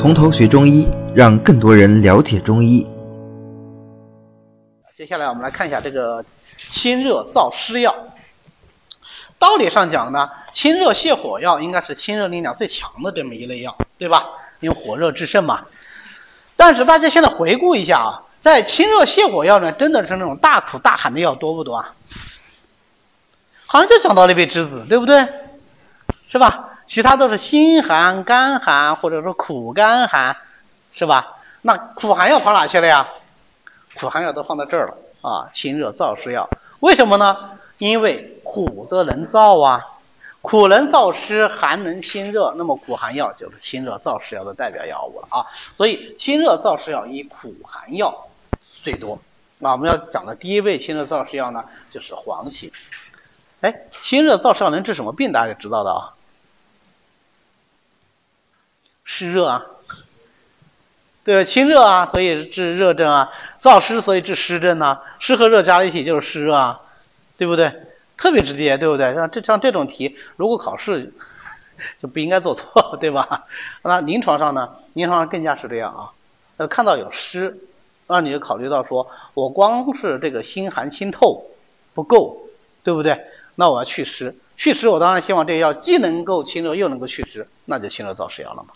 从头学中医，让更多人了解中医。接下来我们来看一下这个清热燥湿药。道理上讲呢，清热泻火药应该是清热力量最强的这么一类药，对吧？因为火热制胜嘛。但是大家现在回顾一下啊，在清热泻火药呢，真的是那种大苦大寒的药多不多啊？好像就讲到了一味栀子，对不对？是吧？其他都是心寒、肝寒，或者说苦肝寒，是吧？那苦寒药跑哪去了呀？苦寒药都放在这儿了啊！清热燥湿药，为什么呢？因为苦则能燥啊，苦能燥湿，寒能清热，那么苦寒药就是清热燥湿药的代表药物了啊！所以清热燥湿药以苦寒药最多。那我们要讲的第一味清热燥湿药呢，就是黄芩。哎，清热燥湿药能治什么病？大家知道的啊。湿热啊，对，清热啊，所以治热症啊；燥湿，所以治湿症啊。湿和热加在一起就是湿热啊，对不对？特别直接，对不对？像这像这种题，如果考试 就不应该做错，对吧？那临床上呢？临床上更加是这样啊。呃，看到有湿，那你就考虑到说，我光是这个心寒清透不够，对不对？那我要祛湿，祛湿我当然希望这个药既能够清热又能够祛湿，那就清热燥湿药了嘛。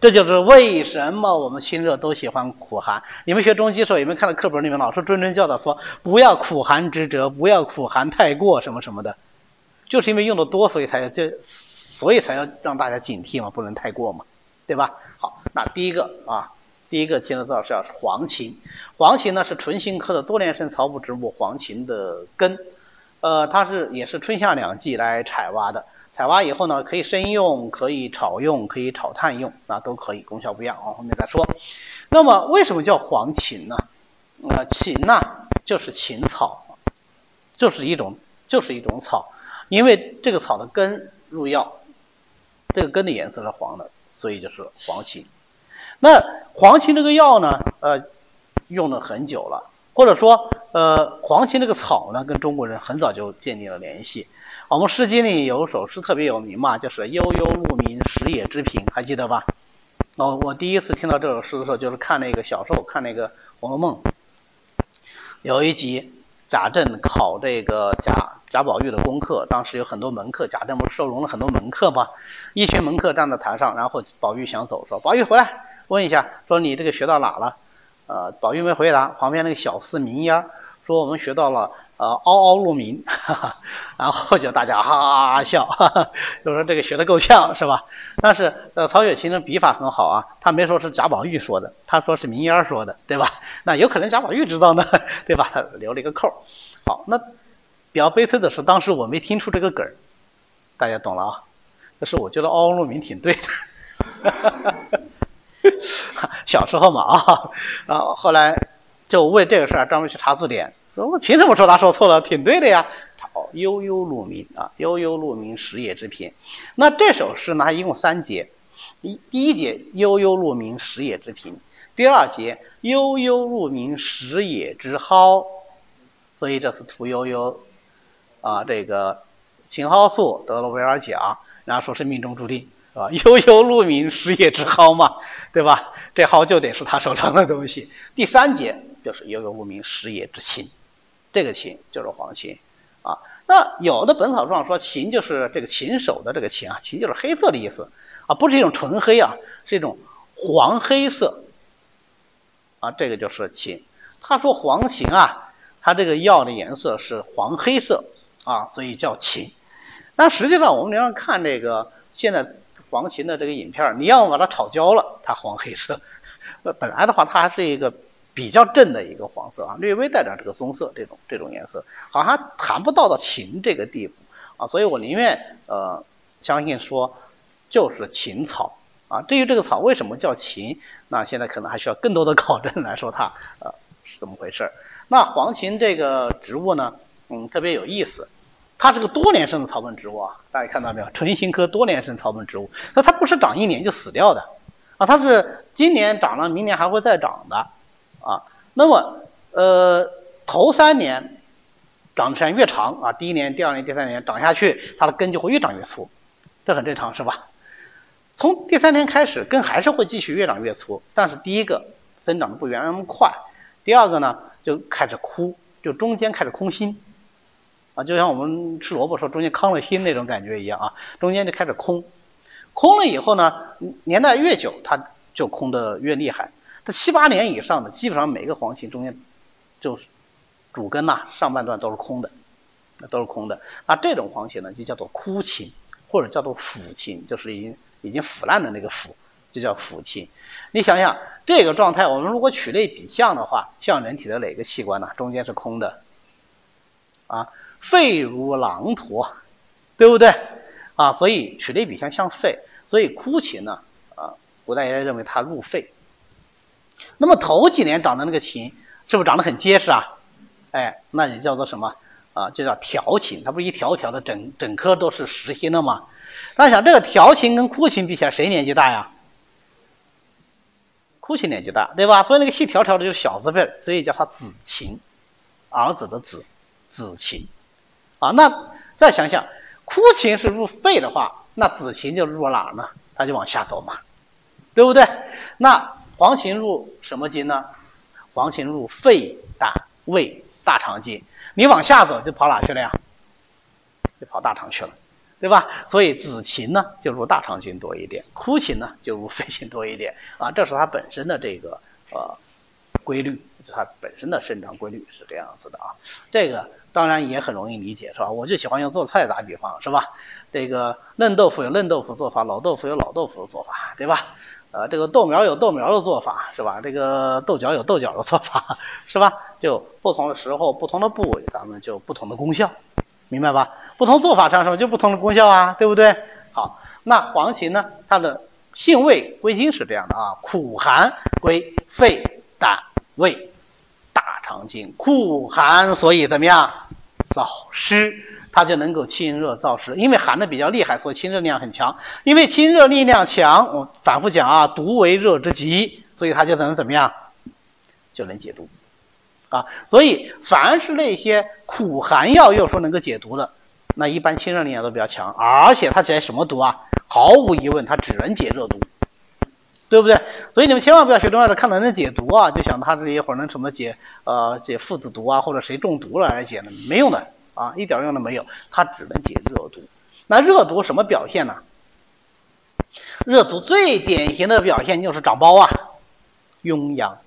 这就是为什么我们清热都喜欢苦寒。你们学中医的时候有没有看到课本里面老师谆谆教导说不要苦寒之折，不要苦寒太过什么什么的，就是因为用的多，所以才要这，所以才要让大家警惕嘛，不能太过嘛，对吧？好，那第一个啊，第一个清热燥湿药是黄芩。黄芩呢是唇形科的多年生草本植物黄芩的根，呃，它是也是春夏两季来采挖的。采挖以后呢，可以生用，可以炒用，可以炒炭用，啊，都可以，功效不一样啊，后面再说。那么为什么叫黄芩呢？呃，芩呢就是芹草，就是一种就是一种草，因为这个草的根入药，这个根的颜色是黄的，所以就是黄芩。那黄芩这个药呢，呃，用了很久了，或者说，呃，黄芩这个草呢，跟中国人很早就建立了联系。我们《诗经》里有首诗特别有名嘛，就是“悠悠鹿鸣，食野之苹”，还记得吧？哦，我第一次听到这首诗的时候，就是看那个小时候看那个《红楼梦》，有一集贾政考这个贾贾宝玉的功课，当时有很多门客，贾政不是收容了很多门客吗？一群门客站在台上，然后宝玉想走，说：“宝玉回来，问一下，说你这个学到哪了？”呃，宝玉没回答，旁边那个小厮明烟说：“我们学到了。”呃，嗷嗷鹿鸣，然后就大家哈哈哈笑，就说这个学的够呛，是吧？但是呃，曹雪芹的笔法很好啊，他没说是贾宝玉说的，他说是明烟说的，对吧？那有可能贾宝玉知道呢，对吧？他留了一个扣好，那比较悲催的是，当时我没听出这个梗儿，大家懂了啊？但是我觉得嗷嗷鹿鸣挺对的，小时候嘛啊，然后后来就为这个事儿专门去查字典。说我凭什么说他说错了？挺对的呀。好，悠悠鹿鸣啊，悠悠鹿鸣，食野之苹。那这首诗呢，一共三节。一第一节悠悠鹿鸣，食野之苹。第二节悠悠鹿鸣，食野之蒿。所以这是屠呦呦啊，这个青蒿素得了威尔奖，然后说是命中注定，是吧？悠悠鹿鸣，食野之蒿嘛，对吧？这蒿就得是他手上的东西。第三节就是悠悠鹿鸣，食野之芹。这个琴就是黄芩，啊，那有的本草状说芹就是这个禽首的这个芹啊，芹就是黑色的意思，啊，不是一种纯黑啊，是一种黄黑色，啊，这个就是芹。他说黄芩啊，它这个药的颜色是黄黑色，啊，所以叫芹。但实际上我们要看这个现在黄芩的这个影片，你要把它炒焦了，它黄黑色，本来的话它还是一个。比较正的一个黄色啊，略微带点这个棕色，这种这种颜色，好像谈不到到芹这个地步啊，所以我宁愿呃相信说就是芹草啊。至于这个草为什么叫芹，那现在可能还需要更多的考证来说它呃是怎么回事那黄芩这个植物呢，嗯，特别有意思，它是个多年生的草本植物啊，大家看到没有？唇形科多年生草本植物，那它不是长一年就死掉的啊，它是今年长了，明年还会再长的。啊，那么，呃，头三年长的时间越长啊，第一年、第二年、第三年长下去，它的根就会越长越粗，这很正常，是吧？从第三年开始，根还是会继续越长越粗，但是第一个增长的不原来那么快，第二个呢就开始枯，就中间开始空心，啊，就像我们吃萝卜时候中间糠了心那种感觉一样啊，中间就开始空，空了以后呢，年代越久，它就空的越厉害。这七八年以上的，基本上每个黄芩中间就是主根呐，上半段都是空的，都是空的。那这种黄芪呢，就叫做枯芩，或者叫做腐芩，就是已经已经腐烂的那个腐，就叫腐芩。你想想这个状态，我们如果取类比象的话，像人体的哪个器官呢？中间是空的，啊，肺如狼驼，对不对？啊，所以取类比象像肺，所以枯芪呢，啊，古代也认为它入肺。那么头几年长的那个琴，是不是长得很结实啊？哎，那也叫做什么啊？就叫条琴，它不是一条条的，整整颗都是实心的吗？大家想，这个条琴跟枯琴比起来，谁年纪大呀？枯琴年纪大，对吧？所以那个细条条的就是小字辈，所以叫它子琴，儿子的子，子琴。啊，那再想想，枯琴是入肺的话，那子琴就入哪儿呢？它就往下走嘛，对不对？那。黄芩入什么经呢？黄芩入肺、胆、胃、大肠经。你往下走就跑哪去了呀？就跑大肠去了，对吧？所以子芩呢就入大肠经多一点，枯芩呢就入肺经多一点啊。这是它本身的这个呃规律，就它本身的生长规律是这样子的啊。这个当然也很容易理解，是吧？我就喜欢用做菜打比方，是吧？这个嫩豆腐有嫩豆腐做法，老豆腐有老豆腐的做法，对吧？呃，这个豆苗有豆苗的做法，是吧？这个豆角有豆角的做法，是吧？就不同的时候、不同的部位，咱们就不同的功效，明白吧？不同做法上什么就不同的功效啊，对不对？好，那黄芪呢？它的性味归经是这样的啊：苦寒归肺、胆、胃、大肠经。苦寒，所以怎么样？燥湿。它就能够清热燥湿，因为寒的比较厉害，所以清热力量很强。因为清热力量强，我反复讲啊，毒为热之极，所以它就能怎么样，就能解毒，啊，所以凡是那些苦寒药，又说能够解毒的，那一般清热力量都比较强，而且它解什么毒啊？毫无疑问，它只能解热毒，对不对？所以你们千万不要学中药的看到能解毒啊，就想它这一会儿能什么解呃解附子毒啊，或者谁中毒了来解呢？没用的。啊，一点用都没有，它只能解热毒。那热毒什么表现呢？热毒最典型的表现就是长包啊，痈疡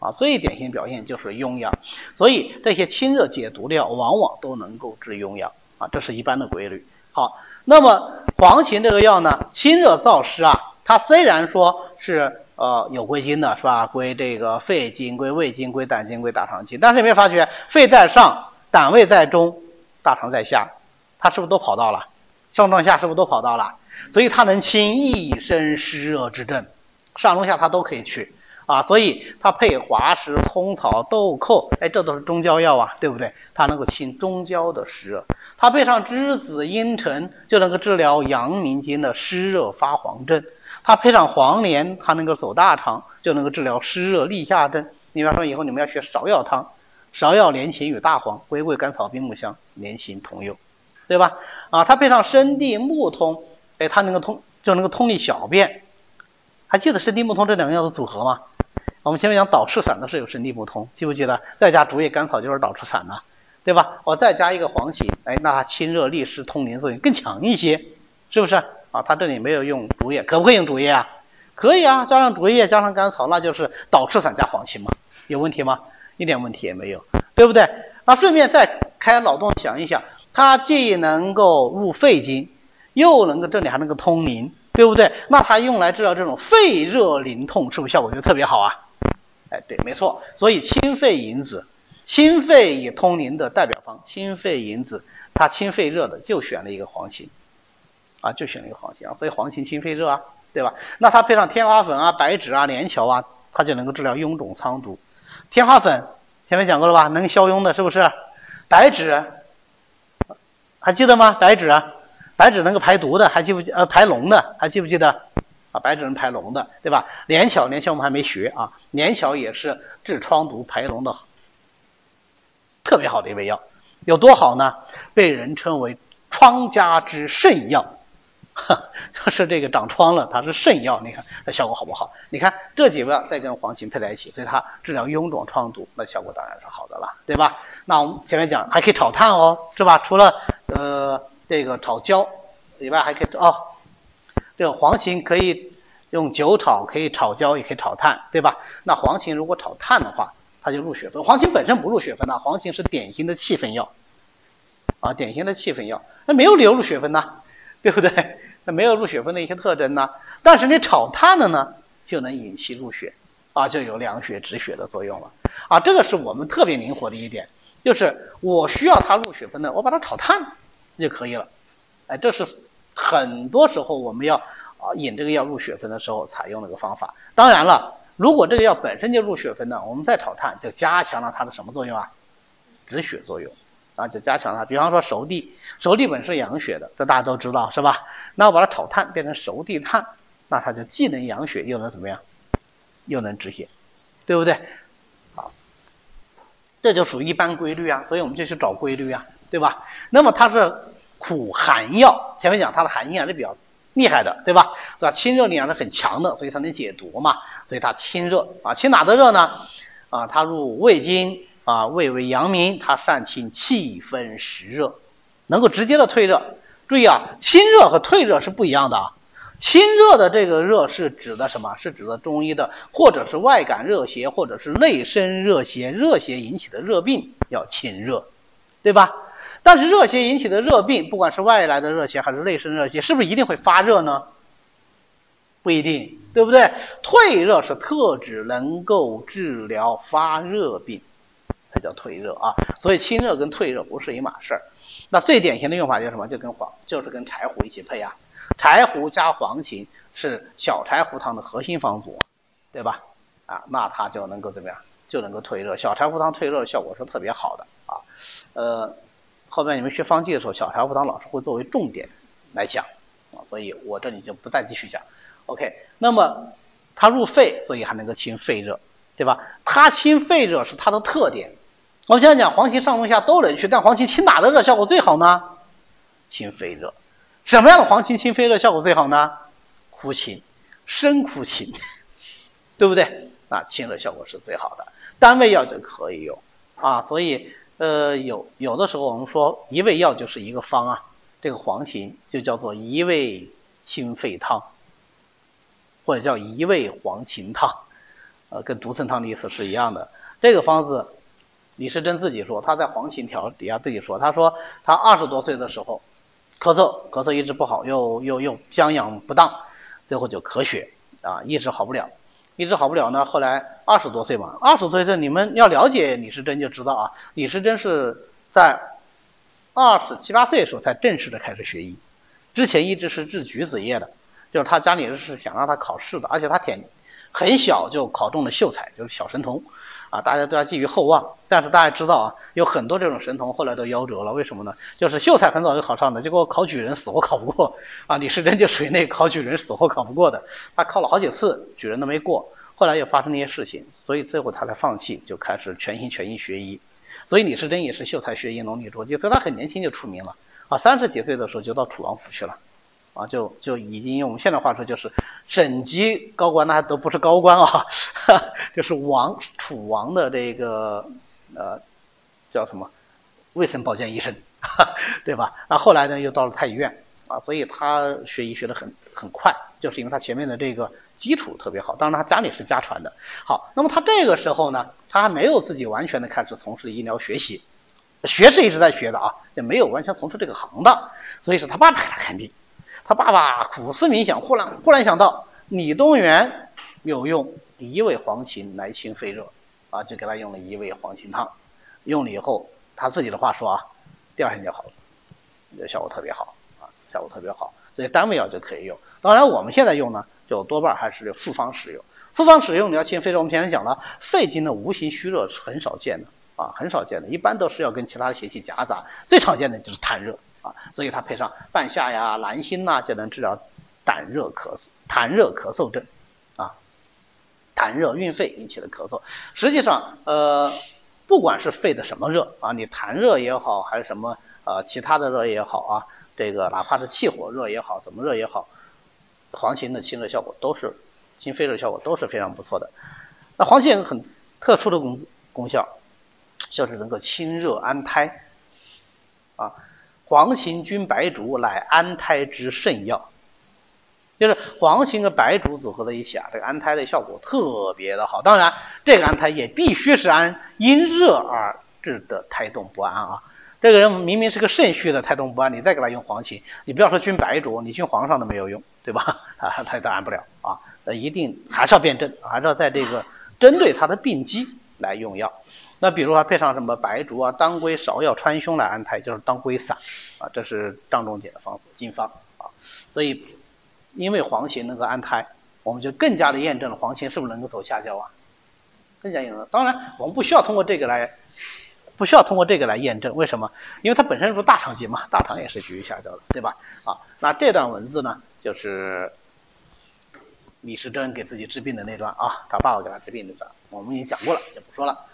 啊，最典型表现就是痈疡。所以这些清热解毒的药往往都能够治痈疡啊，这是一般的规律。好，那么黄芩这个药呢，清热燥湿啊，它虽然说是呃有归经的是吧？归这个肺经、归胃经、归胆经、归大肠经，但是有没有发觉肺在上，胆胃在中？大肠在下，它是不是都跑到了？上中下是不是都跑到了？所以它能清一身湿热之症，上中下它都可以去啊。所以它配滑石、通草、豆蔻，哎，这都是中焦药啊，对不对？它能够清中焦的湿热。它配上栀子、茵陈，就能够治疗阳明经的湿热发黄症。它配上黄连，它能够走大肠，就能够治疗湿热立下症。你比方说，以后你们要学芍药汤。芍药连芩与大黄、龟桂甘草冰木香连芩同用，对吧？啊，它配上生地木通，哎，它能够通，就能够通利小便。还记得生地木通这两个药的组合吗？我们前面讲导赤散的是有生地木通，记不记得？再加竹叶甘草就是导赤散了，对吧？我再加一个黄芪，哎，那它清热利湿、通淋作用更强一些，是不是？啊，它这里没有用竹叶，可不可以用竹叶啊？可以啊，加上竹叶，加上甘草，那就是导赤散加黄芪嘛？有问题吗？一点问题也没有，对不对？那顺便再开脑洞想一想，它既能够入肺经，又能够这里还能够通淋，对不对？那它用来治疗这种肺热淋痛，是不是效果就特别好啊？哎，对，没错。所以清肺银子，清肺也通淋的代表方，清肺银子，它清肺热的就选了一个黄芪，啊，就选了一个黄芪啊。所以黄芪清肺热啊，对吧？那它配上天花粉啊、白芷啊、连翘啊，它就能够治疗臃肿疮毒。天花粉前面讲过了吧，能消痈的，是不是？白芷还记得吗？白芷，白芷能够排毒的，还记不记？呃，排脓的，还记不记得？啊，白芷能排脓的，对吧？连翘，连翘我们还没学啊，连翘也是治疮毒、排脓的特别好的一味药，有多好呢？被人称为疮家之圣药，哈 是这个长疮了，它是肾药，你看它效果好不好？你看这几味再跟黄芩配在一起，所以它治疗臃肿疮毒，那效果当然是好的了，对吧？那我们前面讲还可以炒炭哦，是吧？除了呃这个炒焦以外，还可以哦，这个黄芩可以用酒炒，可以炒焦，也可以炒炭，对吧？那黄芩如果炒炭的话，它就入血分。黄芩本身不入血分的，黄芩是典型的气分药，啊，典型的气分药，那没有理由入血分呐，对不对？那没有入血分的一些特征呢，但是你炒炭了呢，就能引其入血，啊，就有凉血止血的作用了，啊，这个是我们特别灵活的一点，就是我需要它入血分的，我把它炒炭就可以了，哎，这是很多时候我们要啊引这个药入血分的时候采用的一个方法。当然了，如果这个药本身就入血分的，我们再炒炭就加强了它的什么作用啊？止血作用。啊，就加强它。比方说熟地，熟地本是养血的，这大家都知道是吧？那我把它炒炭变成熟地炭，那它就既能养血，又能怎么样？又能止血，对不对？好，这就属于一般规律啊。所以我们就去找规律啊，对吧？那么它是苦寒药，前面讲它的寒性还是比较厉害的，对吧？是吧？清热力量是很强的，所以它能解毒嘛。所以它清热啊，清哪的热呢？啊，它入胃经。啊，胃为阳明，它善清气分实热，能够直接的退热。注意啊，清热和退热是不一样的啊。清热的这个热是指的什么？是指的中医的，或者是外感热邪，或者是内生热邪，热邪引起的热病要清热，对吧？但是热邪引起的热病，不管是外来的热邪还是内生热邪，是不是一定会发热呢？不一定，对不对？退热是特指能够治疗发热病。这叫退热啊，所以清热跟退热不是一码事儿。那最典型的用法就是什么？就跟黄，就是跟柴胡一起配啊。柴胡加黄芩是小柴胡汤的核心方组，对吧？啊，那它就能够怎么样？就能够退热。小柴胡汤退热效果是特别好的啊。呃，后面你们学方剂的时候，小柴胡汤老师会作为重点来讲啊，所以我这里就不再继续讲。OK，那么它入肺，所以还能够清肺热，对吧？它清肺热是它的特点。我们现在讲黄芩上中下都能去，但黄芩清哪的热效果最好呢？清肺热。什么样的黄芩清肺热效果最好呢？苦芩，生苦芩，对不对？那清热效果是最好的。单味药就可以用啊。所以呃，有有的时候我们说一味药就是一个方啊。这个黄芩就叫做一味清肺汤，或者叫一味黄芩汤，呃，跟独参汤的意思是一样的。这个方子。李时珍自己说，他在黄芩条底下自己说，他说他二十多岁的时候，咳嗽咳嗽一直不好，又又又将养不当，最后就咳血啊，一直好不了，一直好不了呢。后来二十多岁嘛，二十多岁你们要了解李时珍就知道啊，李时珍是在二十七八岁的时候才正式的开始学医，之前一直是治橘子叶的，就是他家里是想让他考试的，而且他挺很小就考中了秀才，就是小神童。啊，大家都要寄予厚望，但是大家知道啊，有很多这种神童后来都夭折了，为什么呢？就是秀才很早就考上的，结果考举人死活考不过啊。李时珍就属于那考举人死活考不过的，他考了好几次举人都没过，后来又发生那些事情，所以最后他才放弃，就开始全心全意学医。所以李时珍也是秀才学医，农历捉鸡，所以他很年轻就出名了啊，三十几岁的时候就到楚王府去了。啊，就就已经用我们现在话说，就是省级高官，那都不是高官啊，就是王楚王的这个呃叫什么卫生保健医生，对吧？那后来呢，又到了太医院啊，所以他学医学的很很快，就是因为他前面的这个基础特别好。当然，他家里是家传的。好，那么他这个时候呢，他还没有自己完全的开始从事医疗学习，学是一直在学的啊，就没有完全从事这个行当，所以是他爸爸给他看病。他爸爸苦思冥想，忽然忽然想到李东垣有用一味黄芩来清肺热，啊，就给他用了一味黄芩汤。用了以后，他自己的话说啊，第二天就好了，效果特别好啊，效果特别好。所以单味药就可以用。当然我们现在用呢，就多半还是复方使用。复方使用你要清肺热，我们前面讲了，肺经的无形虚热是很少见的啊，很少见的，一般都是要跟其他的邪气夹杂。最常见的就是痰热。啊，所以它配上半夏呀、兰心呐，就能治疗胆热咳嗽、痰热咳嗽症，啊，痰热运肺引起的咳嗽。实际上，呃，不管是肺的什么热啊，你痰热也好，还是什么呃其他的热也好啊，这个哪怕是气火热也好，怎么热也好，黄芩的清热效果都是清肺热效果都是非常不错的。那黄芩有个很特殊的功功效，就是能够清热安胎。啊，黄芩菌白术乃安胎之圣药，就是黄芩和白术组合在一起啊，这个安胎的效果特别的好。当然，这个安胎也必须是安因热而致的胎动不安啊。这个人明明是个肾虚的胎动不安，你再给他用黄芩，你不要说菌白术，你菌皇上都没有用，对吧？啊，他都安不了啊。那一定还是要辨证，还是要在这个针对他的病机来用药。那比如说配上什么白术啊、当归、芍药、川芎来安胎，就是当归散啊，这是张仲景的方子金方啊。所以，因为黄芩能够安胎，我们就更加的验证了黄芩是不是能够走下焦啊？更加验证。当然，我们不需要通过这个来。不需要通过这个来验证，为什么？因为它本身是大肠经嘛，大肠也是属于下焦的，对吧？啊，那这段文字呢，就是李时珍给自己治病的那段啊，他爸爸给他治病那段，我们已经讲过了，就不说了。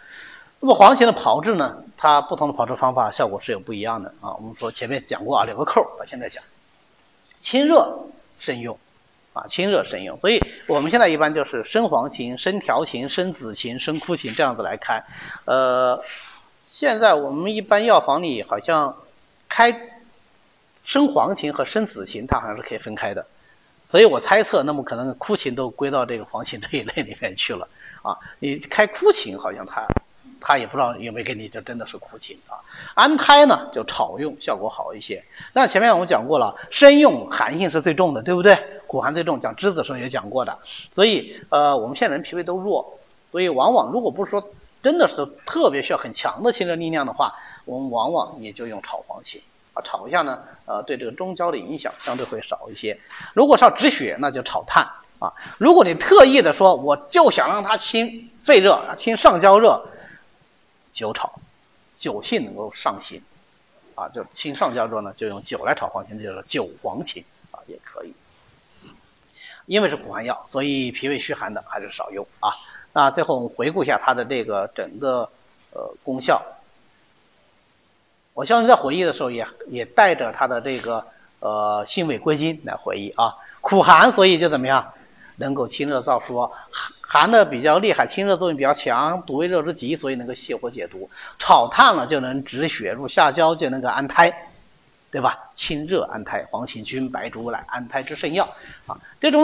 那么黄芩的炮制呢，它不同的炮制方法效果是有不一样的啊。我们说前面讲过啊，留个扣，我现在讲，清热慎用啊，清热慎用。所以我们现在一般就是生黄芩、生条芩、生紫芩、生枯芩这样子来开，呃。现在我们一般药房里好像开生黄芩和生紫芩，它好像是可以分开的，所以我猜测，那么可能枯芩都归到这个黄芩这一类里面去了啊。你开枯芩，好像它他也不知道有没有给你，就真的是枯芩啊。安胎呢，就炒用效果好一些。那前面我们讲过了，生用寒性是最重的，对不对？苦寒最重，讲栀子时候也讲过的。所以呃，我们现在人脾胃都弱，所以往往如果不是说。真的是特别需要很强的清热力量的话，我们往往也就用炒黄芪啊，炒一下呢，呃，对这个中焦的影响相对会少一些。如果是要止血，那就炒炭啊。如果你特意的说，我就想让它清肺热、清上焦热，酒炒，酒性能够上行啊，就清上焦热呢，就用酒来炒黄芪，就是酒黄芪啊，也可以。因为是苦寒药，所以脾胃虚寒的还是少用啊。那最后我们回顾一下它的这个整个呃功效。我相信在回忆的时候也也带着它的这个呃性味归经来回忆啊。苦寒，所以就怎么样，能够清热燥湿，寒的比较厉害，清热作用比较强，毒胃热之极，所以能够泻火解毒。炒炭了就能止血入下焦，就能够安胎，对吧？清热安胎，黄芩菌白术乃安胎之圣药啊。这种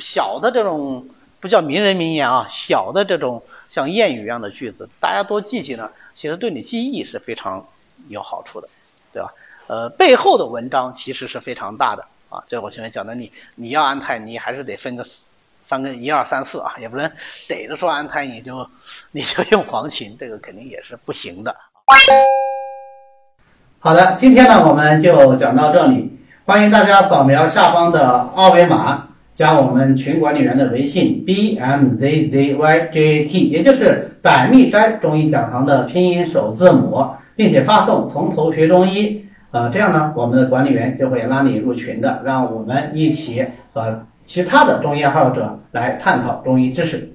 小的这种。不叫名人名言啊，小的这种像谚语一样的句子，大家多记记呢，其实对你记忆是非常有好处的，对吧？呃，背后的文章其实是非常大的啊。这我前面讲的，你你要安胎，你还是得分个三个一二三四啊，也不能逮着说安胎你就你就用黄芩，这个肯定也是不行的。好的，今天呢我们就讲到这里，欢迎大家扫描下方的二维码。加我们群管理员的微信 b m z z y j t，也就是百密斋中医讲堂的拼音首字母，并且发送“从头学中医”，呃，这样呢，我们的管理员就会拉你入群的，让我们一起和其他的中医爱好者来探讨中医知识。